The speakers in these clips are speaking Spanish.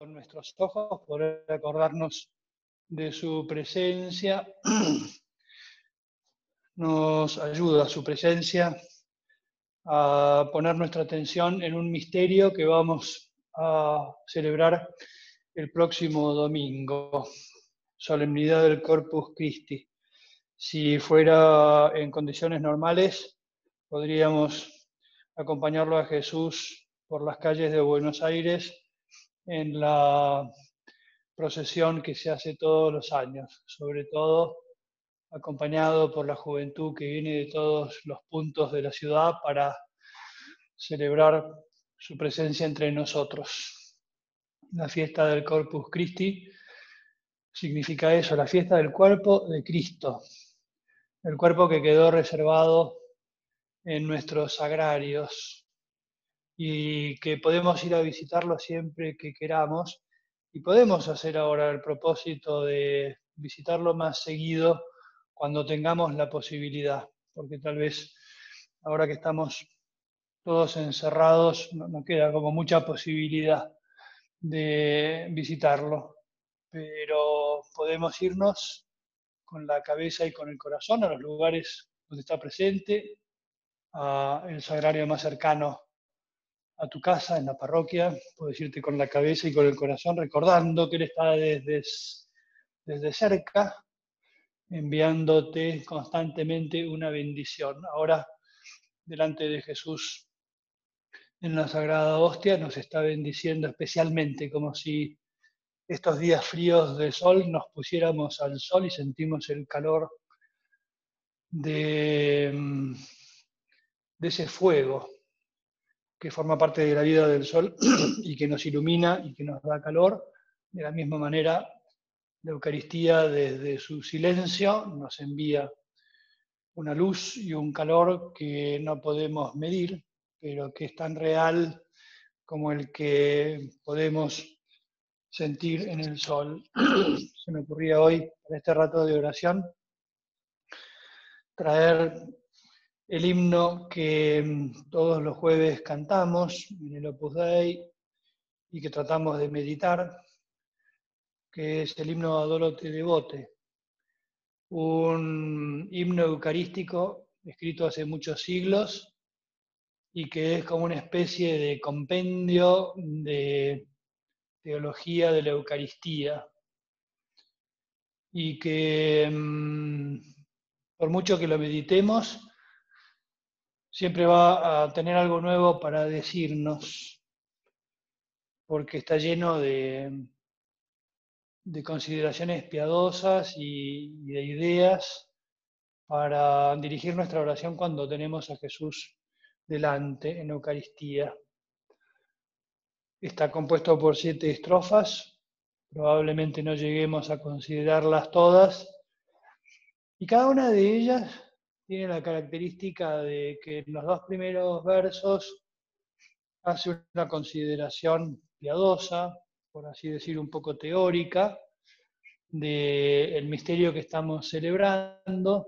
con nuestros ojos, poder acordarnos de su presencia. Nos ayuda su presencia a poner nuestra atención en un misterio que vamos a celebrar el próximo domingo, solemnidad del Corpus Christi. Si fuera en condiciones normales, podríamos acompañarlo a Jesús por las calles de Buenos Aires en la procesión que se hace todos los años, sobre todo acompañado por la juventud que viene de todos los puntos de la ciudad para celebrar su presencia entre nosotros. La fiesta del Corpus Christi significa eso, la fiesta del cuerpo de Cristo, el cuerpo que quedó reservado en nuestros sagrarios y que podemos ir a visitarlo siempre que queramos. Y podemos hacer ahora el propósito de visitarlo más seguido cuando tengamos la posibilidad, porque tal vez ahora que estamos todos encerrados no, queda como mucha posibilidad de visitarlo, pero podemos irnos con la cabeza y con el corazón a los lugares donde está presente, a el sagrario más cercano a tu casa, en la parroquia, puedes irte con la cabeza y con el corazón recordando que Él está desde, desde cerca enviándote constantemente una bendición. Ahora, delante de Jesús, en la Sagrada Hostia, nos está bendiciendo especialmente, como si estos días fríos de sol nos pusiéramos al sol y sentimos el calor de, mm, de ese fuego que forma parte de la vida del sol y que nos ilumina y que nos da calor. De la misma manera, la Eucaristía desde su silencio nos envía una luz y un calor que no podemos medir, pero que es tan real como el que podemos sentir en el sol. Se me ocurría hoy, para este rato de oración, traer el himno que todos los jueves cantamos en el Opus Dei y que tratamos de meditar, que es el himno Adoro te devote, un himno eucarístico escrito hace muchos siglos y que es como una especie de compendio de teología de la Eucaristía. Y que mm, por mucho que lo meditemos, siempre va a tener algo nuevo para decirnos, porque está lleno de, de consideraciones piadosas y, de ideas para dirigir nuestra oración cuando tenemos a Jesús delante en Eucaristía. Está compuesto por siete estrofas, probablemente no lleguemos a considerarlas todas, y cada una de ellas tiene la característica de que en los dos primeros versos hace una consideración piadosa, por así decir, un poco teórica del misterio que estamos celebrando.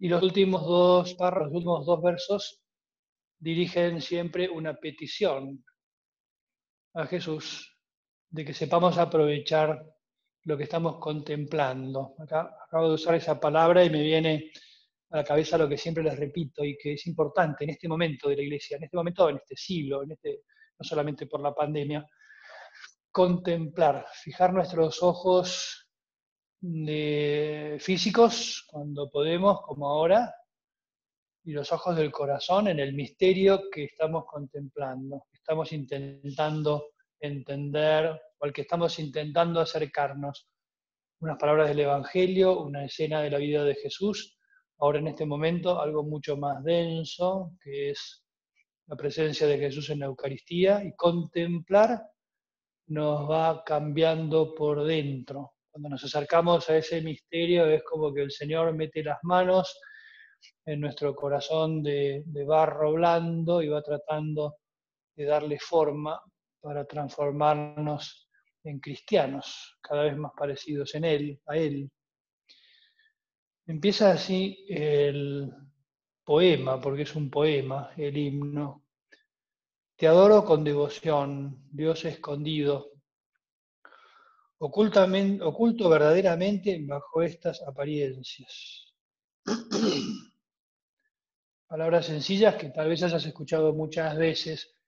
Y los últimos dos los últimos dos versos dirigen siempre una petición a Jesús de que sepamos aprovechar lo que estamos contemplando. Acá acabo de usar esa palabra y me viene a la cabeza lo que siempre les repito y que es importante en este momento de la iglesia, en este momento, en este siglo, en este, no solamente por la pandemia, contemplar, fijar nuestros ojos físicos cuando podemos, como ahora, y los ojos del corazón en el misterio que estamos contemplando, estamos intentando entender o al que estamos intentando acercarnos. Unas palabras del Evangelio, una escena de la vida de Jesús, ahora en este momento algo mucho más denso, que es la presencia de Jesús en la Eucaristía, y contemplar nos va cambiando por dentro. Cuando nos acercamos a ese misterio es como que el Señor mete las manos en nuestro corazón de, de barro blando y va tratando de darle forma para transformarnos en cristianos, cada vez más parecidos en Él, a Él. Empieza así el poema, porque es un poema, el himno, Te adoro con devoción, Dios escondido, oculto verdaderamente bajo estas apariencias. Palabras sencillas que tal vez hayas escuchado muchas veces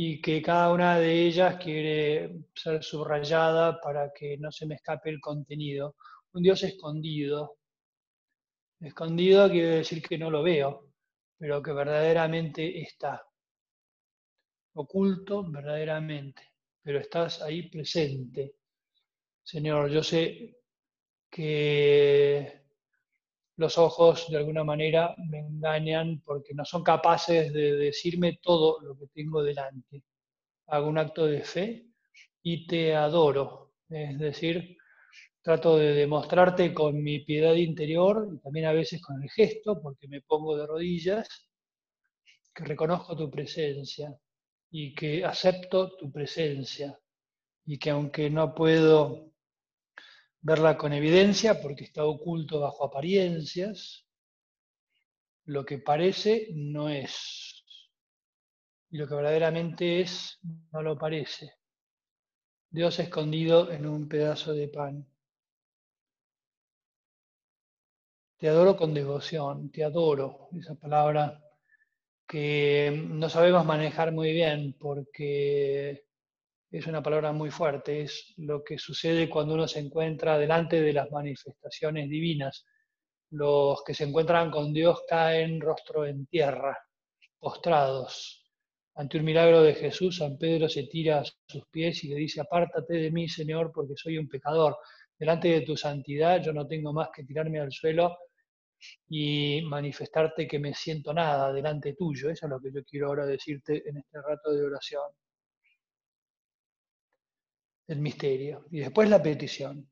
y que cada una de ellas quiere ser subrayada para que no se me escape el contenido. Un Dios escondido. Escondido quiere decir que no lo veo, pero que verdaderamente está. Oculto verdaderamente, pero estás ahí presente. Señor, yo sé que los ojos de alguna manera me engañan porque no son capaces de decirme todo lo que tengo delante. Hago un acto de fe y te adoro. Es decir, trato de demostrarte con mi piedad interior y también a veces con el gesto, porque me pongo de rodillas, que reconozco tu presencia y que acepto tu presencia y que aunque no puedo verla con evidencia porque está oculto bajo apariencias. Lo que parece no es. Y lo que verdaderamente es no lo parece. Dios escondido en un pedazo de pan. Te adoro con devoción, te adoro, esa palabra que no sabemos manejar muy bien porque es una palabra muy fuerte, es lo que sucede cuando uno se encuentra delante de las manifestaciones divinas. Los que se encuentran con Dios caen rostro en tierra, postrados. Ante un milagro de Jesús, San Pedro se tira a sus pies y le dice, apártate de mí, Señor, porque soy un pecador. Delante de tu santidad yo no tengo más que tirarme al suelo y manifestarte que me siento nada delante tuyo. Eso es lo que yo quiero ahora decirte en este rato de oración el misterio. Y después la petición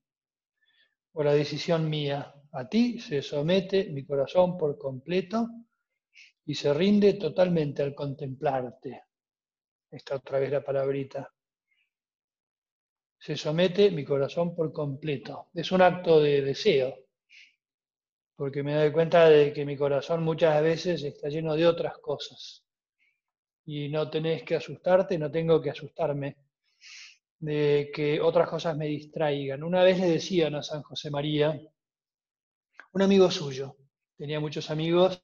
o la decisión mía. A ti se somete mi corazón por completo y se rinde totalmente al contemplarte. Esta otra vez la palabrita. Se somete mi corazón por completo. Es un acto de deseo, porque me doy cuenta de que mi corazón muchas veces está lleno de otras cosas. Y no tenés que asustarte, no tengo que asustarme de que otras cosas me distraigan. Una vez le decían a San José María, un amigo suyo, tenía muchos amigos,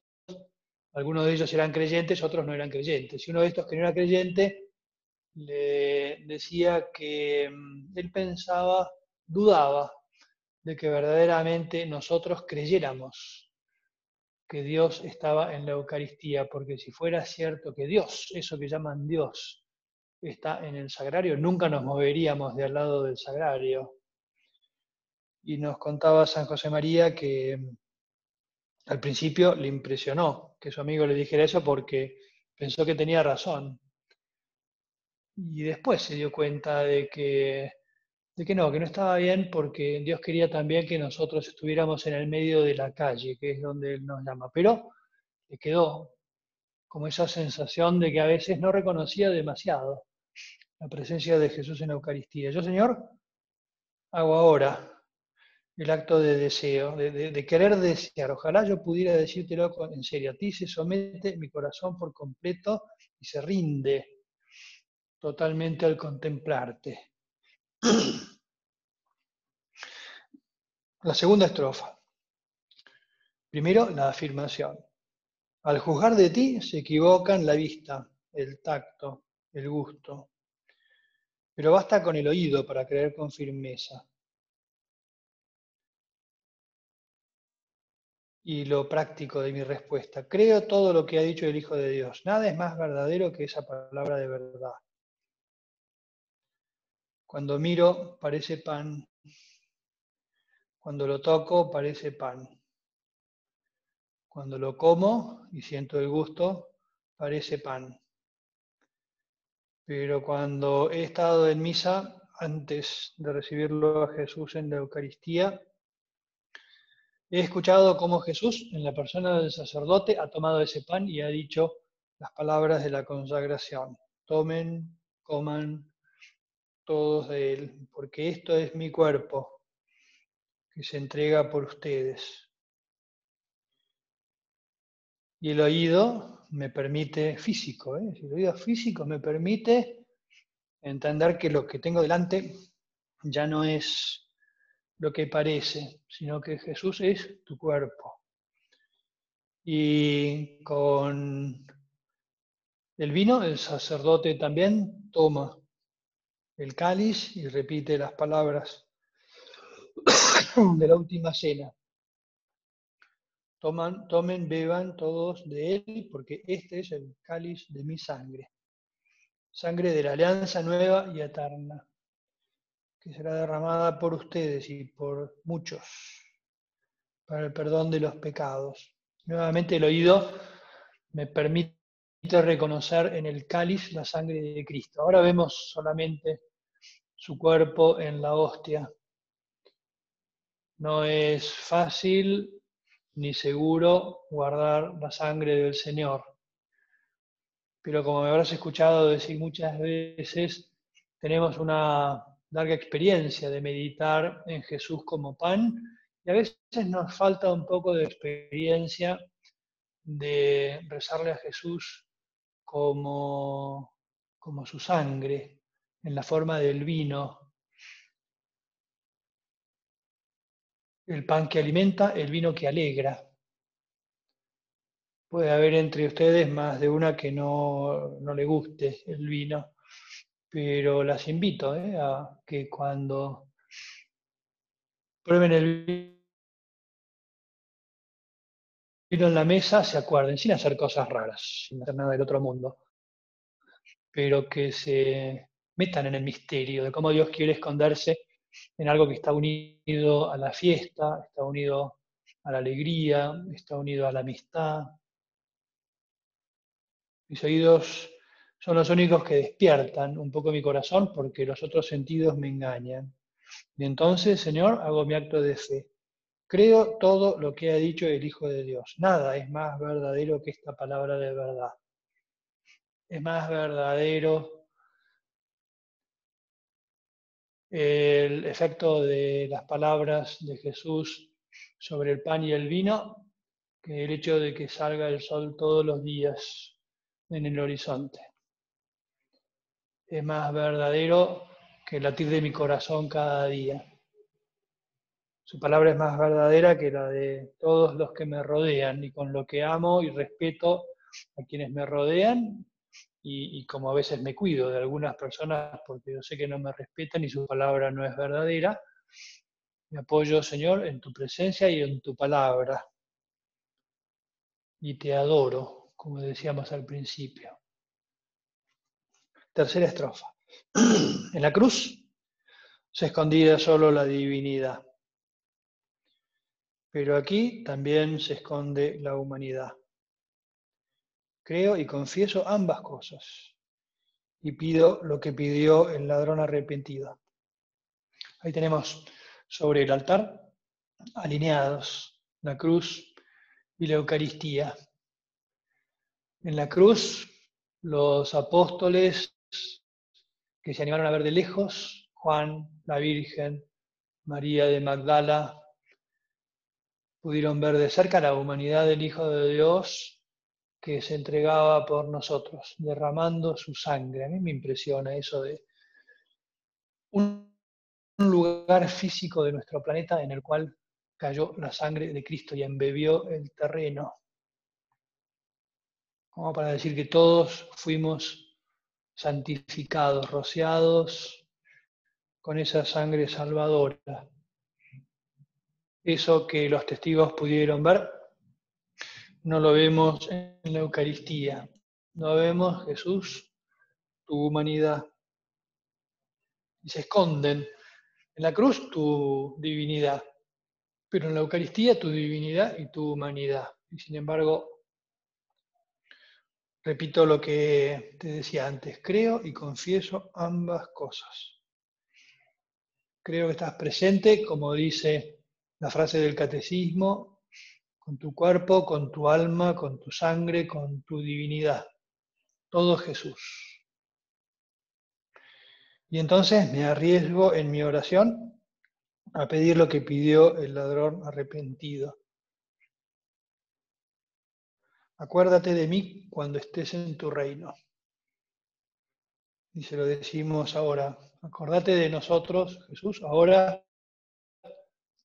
algunos de ellos eran creyentes, otros no eran creyentes. Y uno de estos que no era creyente le decía que mm, él pensaba, dudaba de que verdaderamente nosotros creyéramos que Dios estaba en la Eucaristía, porque si fuera cierto que Dios, eso que llaman Dios, está en el sagrario, nunca nos moveríamos de al lado del sagrario. Y nos contaba San José María que mm, al principio le impresionó que su amigo le dijera eso porque pensó que tenía razón. Y después se dio cuenta de que, de que no, que no estaba bien porque Dios quería también que nosotros estuviéramos en el medio de la calle, que es donde Él nos llama. Pero le quedó como esa sensación de que a veces no reconocía demasiado la presencia de Jesús en la Eucaristía. Yo, Señor, hago ahora el acto de deseo, de, querer desear. Ojalá yo pudiera decírtelo en serio. A ti se somete mi corazón por completo y se rinde totalmente al contemplarte. La segunda estrofa. Primero, la afirmación. Al juzgar de ti se equivocan la vista, el tacto, el gusto, pero basta con el oído para creer con firmeza. Y lo práctico de mi respuesta. Creo todo lo que ha dicho el Hijo de Dios. Nada es más verdadero que esa palabra de verdad. Cuando miro, parece pan. Cuando lo toco, parece pan. Cuando lo como y siento el gusto, parece pan. Pero cuando he estado en misa, antes de recibirlo a Jesús en la Eucaristía, he escuchado cómo Jesús, en la persona del sacerdote, ha tomado ese pan y ha dicho las palabras de la consagración. Tomen, coman todos de él, porque esto es mi cuerpo que se entrega por ustedes. Y el oído me permite, físico, ¿eh? si lo digo físico, me permite entender que lo que tengo delante ya no es lo que parece, sino que Jesús es tu cuerpo. Y con el vino, el sacerdote también toma el cáliz y repite las palabras de la última cena. Toman, tomen, beban todos de él, porque este es el cáliz de mi sangre, sangre de la alianza nueva y eterna, que será derramada por ustedes y por muchos para el perdón de los pecados. Nuevamente el oído me permite reconocer en el cáliz la sangre de Cristo. Ahora vemos solamente su cuerpo en la hostia. No es fácil ni seguro guardar la sangre del Señor. Pero como me habrás escuchado decir muchas veces, tenemos una larga experiencia de meditar en Jesús como pan y a veces nos falta un poco de experiencia de rezarle a Jesús como, como su sangre, en la forma del vino. El pan que alimenta, el vino que alegra. Puede haber entre ustedes más de una que no, le guste el vino, pero las invito ¿eh? a que cuando prueben el vino en la mesa se acuerden, sin hacer cosas raras, sin hacer nada del otro mundo, pero que se metan en el misterio de cómo Dios quiere esconderse en algo que está unido a la fiesta, está unido a la alegría, está unido a la amistad. Mis oídos son los únicos que despiertan un poco mi corazón porque los otros sentidos me engañan. Y entonces, Señor, hago mi acto de fe. Creo todo lo que ha dicho el Hijo de Dios. Nada es más verdadero que esta palabra de verdad. Es más verdadero el efecto de las palabras de Jesús sobre el pan y el vino que el hecho de que salga el sol todos los días en el horizonte. Es más verdadero que el latir de mi corazón cada día. Su palabra es más verdadera que la de todos los que me rodean y con lo que amo y respeto a quienes me rodean y, como a veces me cuido de algunas personas porque yo sé que no me respetan y su palabra no es verdadera, me apoyo, Señor, en tu presencia y en tu palabra. Y te adoro, como decíamos al principio. Tercera estrofa. En la cruz se escondía solo la divinidad, pero aquí también se esconde la humanidad. Creo y confieso ambas cosas y pido lo que pidió el ladrón arrepentido. Ahí tenemos sobre el altar alineados la cruz y la Eucaristía. En la cruz los apóstoles que se animaron a ver de lejos, Juan, la Virgen, María de Magdala, pudieron ver de cerca la humanidad del Hijo de Dios que se entregaba por nosotros, derramando su sangre. A mí me impresiona eso de un lugar físico de nuestro planeta en el cual cayó la sangre de Cristo y embebió el terreno. Como para decir que todos fuimos santificados, rociados con esa sangre salvadora. Eso que los testigos pudieron ver no lo vemos en la Eucaristía. No vemos Jesús, tu humanidad. Y se esconden en la cruz tu divinidad, pero en la Eucaristía tu divinidad y tu humanidad. Y sin embargo, repito lo que te decía antes, creo y confieso ambas cosas. Creo que estás presente, como dice la frase del catecismo, con tu cuerpo, con tu alma, con tu sangre, con tu divinidad. Todo Jesús. Y entonces me arriesgo en mi oración a pedir lo que pidió el ladrón arrepentido. acuérdate de mí cuando estés en tu reino. Y se lo decimos ahora, acordate de nosotros, Jesús, ahora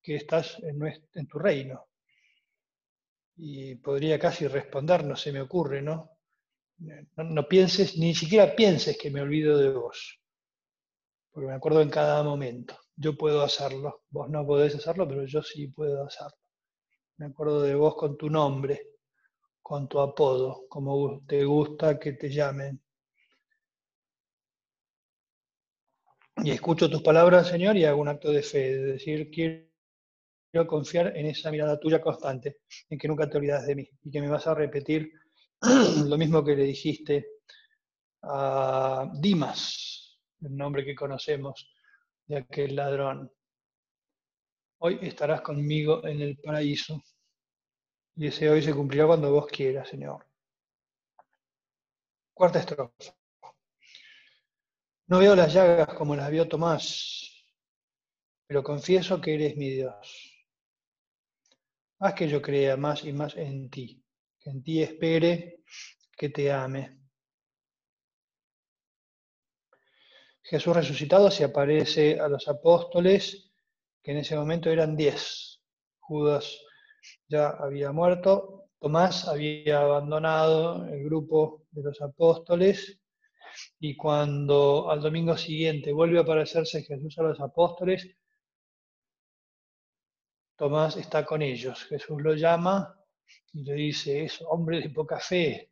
que estás en, en tu reino. Y podría casi responder, no se me ocurre, ¿no? ¿no? pienses, ni siquiera pienses que me olvido de vos, porque me acuerdo en cada momento. Yo puedo hacerlo, vos no podés hacerlo, pero yo sí puedo hacerlo. Me acuerdo de vos con tu nombre, con tu apodo, como te gusta que te llamen. Y escucho tus palabras, Señor, y hago un acto de fe, de decir, quiero confiar en esa mirada tuya constante, en que nunca te olvidas de mí y que me vas a repetir lo mismo que le dijiste a Dimas, el nombre que conocemos de aquel ladrón. Hoy estarás conmigo en el paraíso. Y ese hoy se cumplirá cuando vos quieras, Señor. Cuarta estrofa. No veo las llagas como las vio Tomás, pero confieso que eres mi Dios. Haz que yo crea más y más en ti que en ti espere, que te ame. Jesús resucitado se aparece a los apóstoles, que en ese momento eran diez. Judas ya había muerto, Tomás había abandonado el grupo de los apóstoles y cuando al domingo siguiente vuelve a aparecerse Jesús a los apóstoles, Tomás está con ellos. Jesús lo llama y le dice, es hombre de poca fe,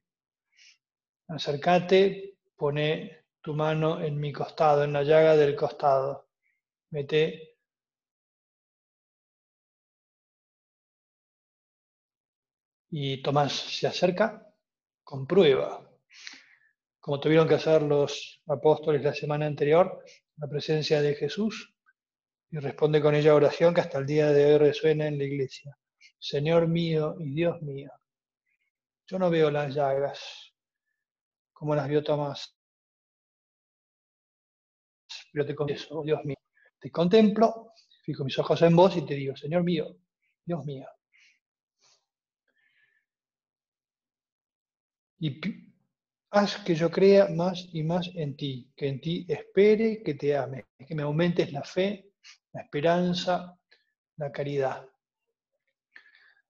acércate, pone tu mano en mi costado, en la llaga del costado, mete y Tomás se acerca, comprueba, como tuvieron que hacer los apóstoles la semana anterior, la presencia de Jesús, y responde con ella oración que hasta el día de hoy resuena en la iglesia. Señor mío y Dios mío. Yo no veo las llagas como las vio Tomás, pero te confieso, oh Dios mío, te contemplo, fijo mis ojos en vos y te digo, Señor mío, Dios mío. Y haz que yo crea más y más en ti, que en ti espere, que te ame, que me aumentes la fe, la esperanza, la caridad.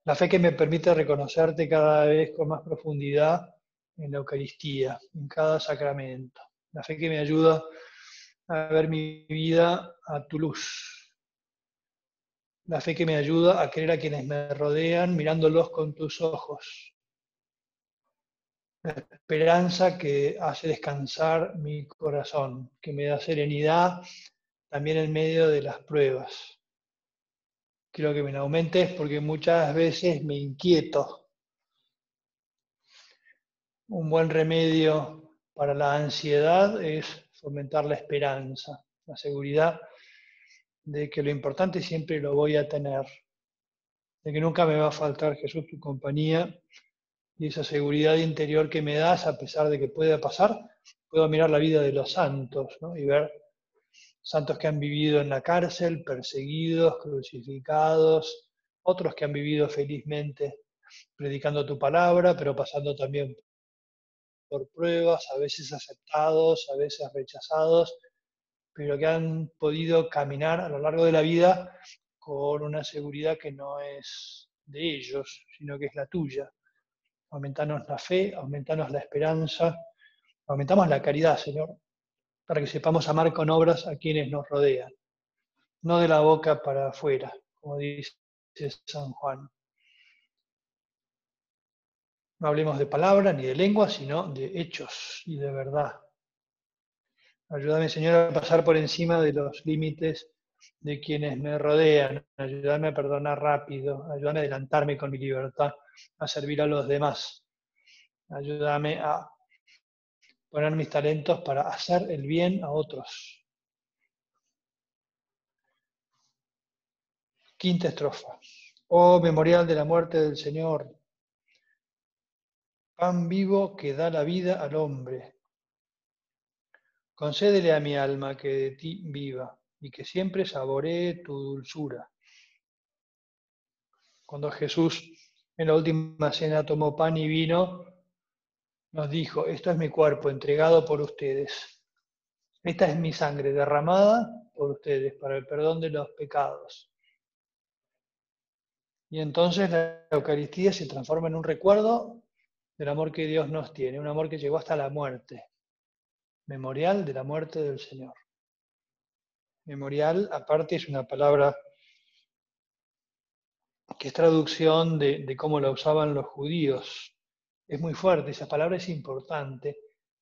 La fe que me permite reconocerte cada vez con más profundidad en la Eucaristía, en cada sacramento. La fe que me ayuda a ver mi vida a tu luz. La fe que me ayuda a creer a quienes me rodean mirándolos con tus ojos. La esperanza que hace descansar mi corazón, que me da serenidad también en medio de las pruebas quiero que me aumentes porque muchas veces me inquieto. Un buen remedio para la ansiedad es fomentar la esperanza, la seguridad de que lo importante siempre lo voy a tener, de que nunca me va a faltar Jesús tu compañía y esa seguridad interior que me das a pesar de que pueda pasar, puedo mirar la vida de los santos y ver santos que han vivido en la cárcel, perseguidos, crucificados, otros que han vivido felizmente predicando tu palabra, pero pasando también por pruebas, a veces aceptados, a veces rechazados, pero que han podido caminar a lo largo de la vida con una seguridad que no es de ellos, sino que es la tuya. Aumentanos la fe, aumentanos la esperanza, aumentamos la caridad, Señor, para que sepamos amar con obras a quienes nos rodean, no de la boca para afuera, como dice San Juan. No hablemos de palabras ni de lengua, sino de hechos y de verdad. Ayúdame, Señor, a pasar por encima de los límites de quienes me rodean. Ayúdame a perdonar rápido. Ayúdame a adelantarme con mi libertad, a servir a los demás. Ayúdame a poner mis talentos para hacer el bien a otros. Quinta estrofa. Oh memorial de la muerte del Señor, pan vivo que da la vida al hombre. Concédele a mi alma que de ti viva y que siempre saboree tu dulzura. Cuando Jesús en la última cena tomó pan y vino, nos dijo, esto es mi cuerpo entregado por ustedes. Esta es mi sangre derramada por ustedes para el perdón de los pecados. Y entonces la Eucaristía se transforma en un recuerdo del amor que Dios nos tiene, un amor que llegó hasta la muerte, memorial de la muerte del Señor. Memorial, aparte, es una palabra que es traducción de, cómo la usaban los judíos. Es muy fuerte, esa palabra es importante.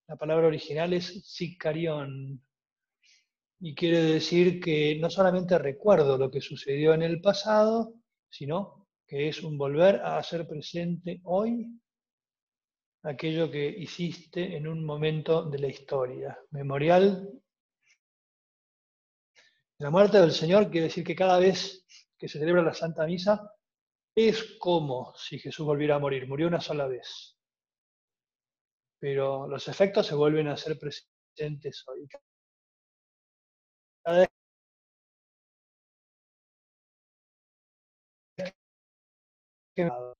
La palabra original es sicarión y quiere decir que no solamente recuerdo lo que sucedió en el pasado, sino que es un volver a hacer presente hoy aquello que hiciste en un momento de la historia. Memorial. La muerte del Señor quiere decir que cada vez que se celebra la Santa Misa es como si Jesús volviera a morir, murió una sola vez. Pero los efectos se vuelven a ser presentes hoy.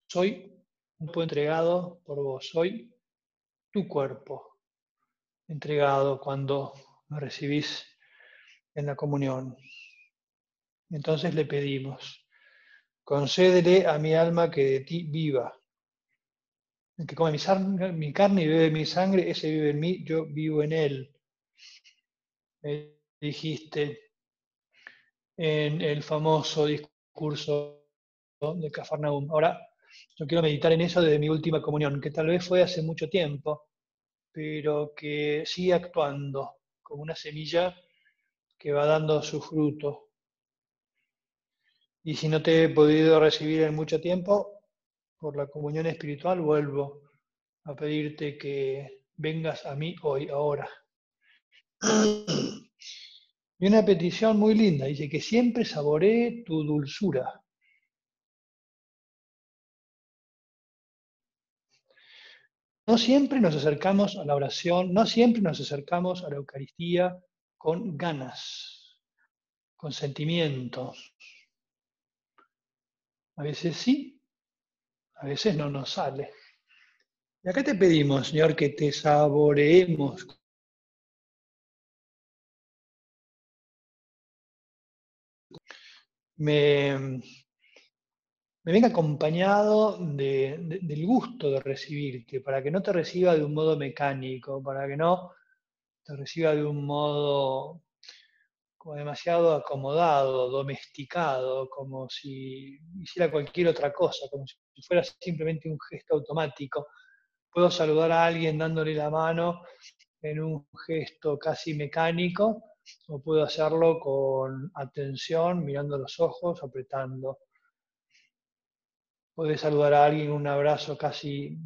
Soy un poco entregado por vos, soy tu cuerpo entregado cuando me recibís en la comunión. Entonces le pedimos, concédele a mi alma que de ti viva. El que come mi, carne y bebe mi sangre, ese vive en mí, yo vivo en él. Dijiste en el famoso discurso de Cafarnaum. Ahora, yo quiero meditar en eso desde mi última comunión, que tal vez fue hace mucho tiempo, pero que sigue actuando como una semilla que va dando su fruto. Y si no te he podido recibir en mucho tiempo, por la comunión espiritual vuelvo a pedirte que vengas a mí hoy, ahora. Y una petición muy linda, dice que siempre saboree tu dulzura. No siempre nos acercamos a la oración, no siempre nos acercamos a la Eucaristía con ganas, con sentimiento. A veces sí, a veces no nos sale. Y acá te pedimos, Señor, que te saboreemos. Me, me venga acompañado del gusto de recibirte, para que no te reciba de un modo mecánico, para que no te reciba de un modo como demasiado acomodado, domesticado, como si hiciera cualquier otra cosa, como si fuera simplemente un gesto automático. Puedo saludar a alguien dándole la mano en un gesto casi mecánico, o puedo hacerlo con atención, mirando los ojos, apretando Puedes saludar a alguien un abrazo casi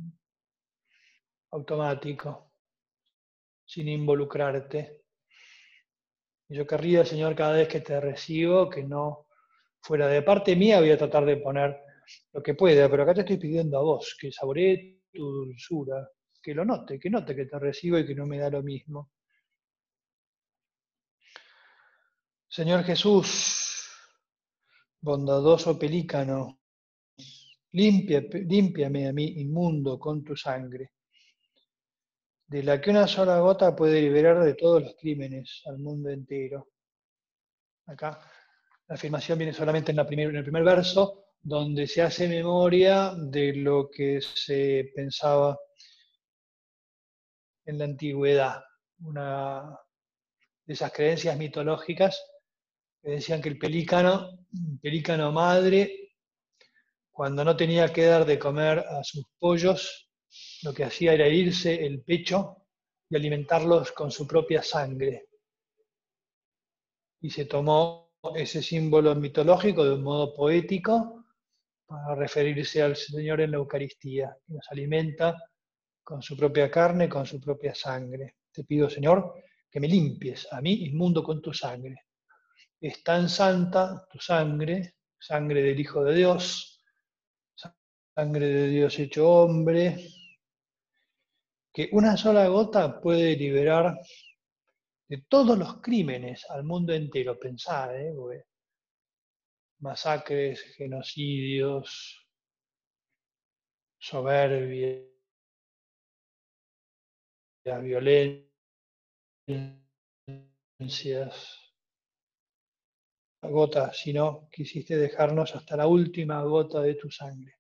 automático, sin involucrarte. Yo querría, Señor, cada vez que te recibo, que no fuera de parte mía, voy a tratar de poner lo que pueda, pero acá te estoy pidiendo a vos que saboree tu dulzura, que lo note, que note que te recibo y que no me da lo mismo. Señor Jesús, bondadoso pelícano, Limpia, límpiame a mí, inmundo, con tu sangre, de la que una sola gota puede liberar de todos los crímenes al mundo entero. Acá la afirmación viene solamente en, la en el primer verso, donde se hace memoria de lo que se pensaba en la antigüedad, una de esas creencias mitológicas que decían que el pelícano, pelícano madre, cuando no tenía que dar de comer a sus pollos, lo que hacía era irse el pecho y alimentarlos con su propia sangre. Y se tomó ese símbolo mitológico de un modo poético para referirse al Señor en la Eucaristía, que nos alimenta con su propia carne, con su propia sangre. Te pido, Señor, que me limpies a mí inmundo con tu sangre. Es tan santa tu sangre, sangre del Hijo de Dios, sangre de Dios hecho hombre, que una sola gota puede liberar de todos los crímenes al mundo entero. Pensá, ¿eh? masacres, genocidios, soberbia, violencias, gota, sino quisiste dejarnos hasta la última gota de tu sangre.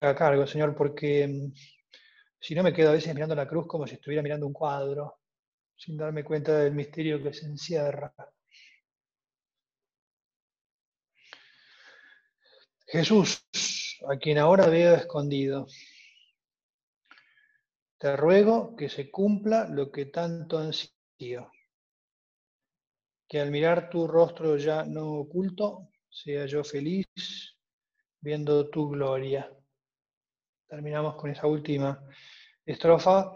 A cargo, Señor, porque mm, si no me quedo a veces mirando la cruz como si estuviera mirando un cuadro, sin darme cuenta del misterio que se encierra. Jesús, a quien ahora veo escondido, te ruego que se cumpla lo que tanto ansío, que al mirar tu rostro ya no oculto, sea yo feliz viendo tu gloria. Terminamos con esa última estrofa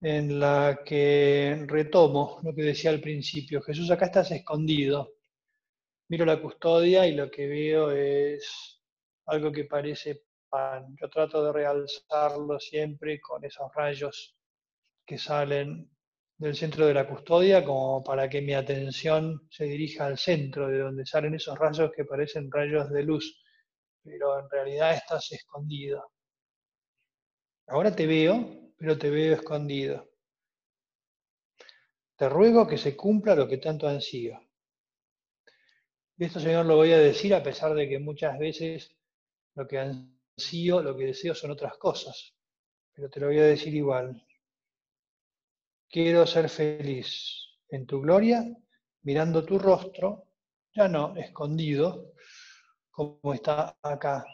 en la que retomo lo que decía al principio. Jesús, acá estás escondido. Miro la custodia y lo que veo es algo que parece pan. Yo trato de realzarlo siempre con esos rayos que salen del centro de la custodia como para que mi atención se dirija al centro de donde salen esos rayos que parecen rayos de luz, pero en realidad estás escondido. Ahora te veo, pero te veo escondido. Te ruego que se cumpla lo que tanto ansío. Y esto, Señor, lo voy a decir a pesar de que muchas veces lo que ansío, lo que deseo son otras cosas, pero te lo voy a decir igual. Quiero ser feliz en tu gloria, mirando tu rostro, ya no escondido, como está acá,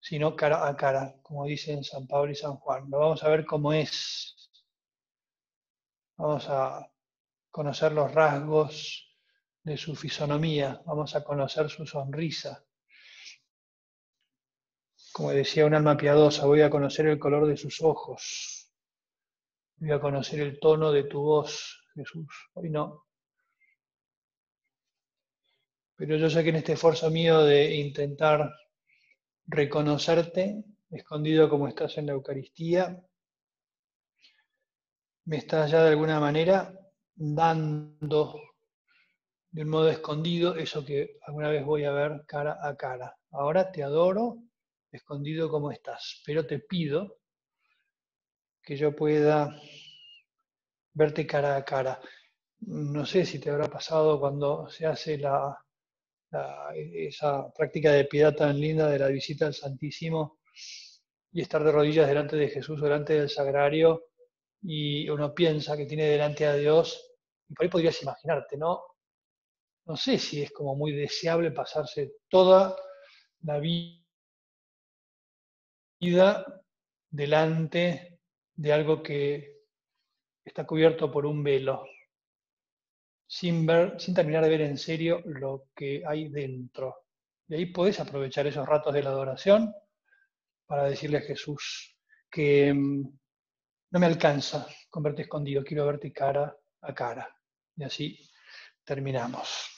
sino cara a cara, como dicen San Pablo y San Juan. Lo vamos a ver cómo es. Vamos a conocer los rasgos de su fisonomía, vamos a conocer su sonrisa. Como decía un alma piadosa, voy a conocer el color de sus ojos, voy a conocer el tono de tu voz, Jesús. Hoy no. Pero yo sé que en este esfuerzo mío de intentar reconocerte, escondido como estás en la Eucaristía, me estás ya de alguna manera dando de un modo escondido eso que alguna vez voy a ver cara a cara. Ahora te adoro, escondido como estás, pero te pido que yo pueda verte cara a cara. No sé si te habrá pasado cuando se hace la, esa práctica de piedad tan linda de la visita al Santísimo y estar de rodillas delante de Jesús, delante del sagrario, y uno piensa que tiene delante a Dios, y por ahí podrías imaginarte, ¿no? No sé si es como muy deseable pasarse toda la vida delante de algo que está cubierto por un velo sin, ver, sin terminar de ver en serio lo que hay dentro. Y ahí podés aprovechar esos ratos de la adoración para decirle a Jesús que mm, no me alcanza con verte escondido, quiero verte cara a cara. Y así terminamos.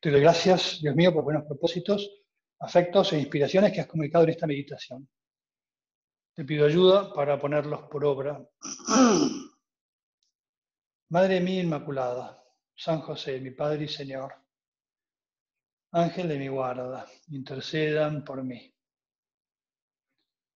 Te doy gracias, Dios mío, por buenos propósitos, afectos e inspiraciones que has comunicado en esta meditación. Te pido ayuda para ponerlos por obra. Madre mía Inmaculada, San José, mi Padre y Señor, Ángel de mi guarda, intercedan por mí.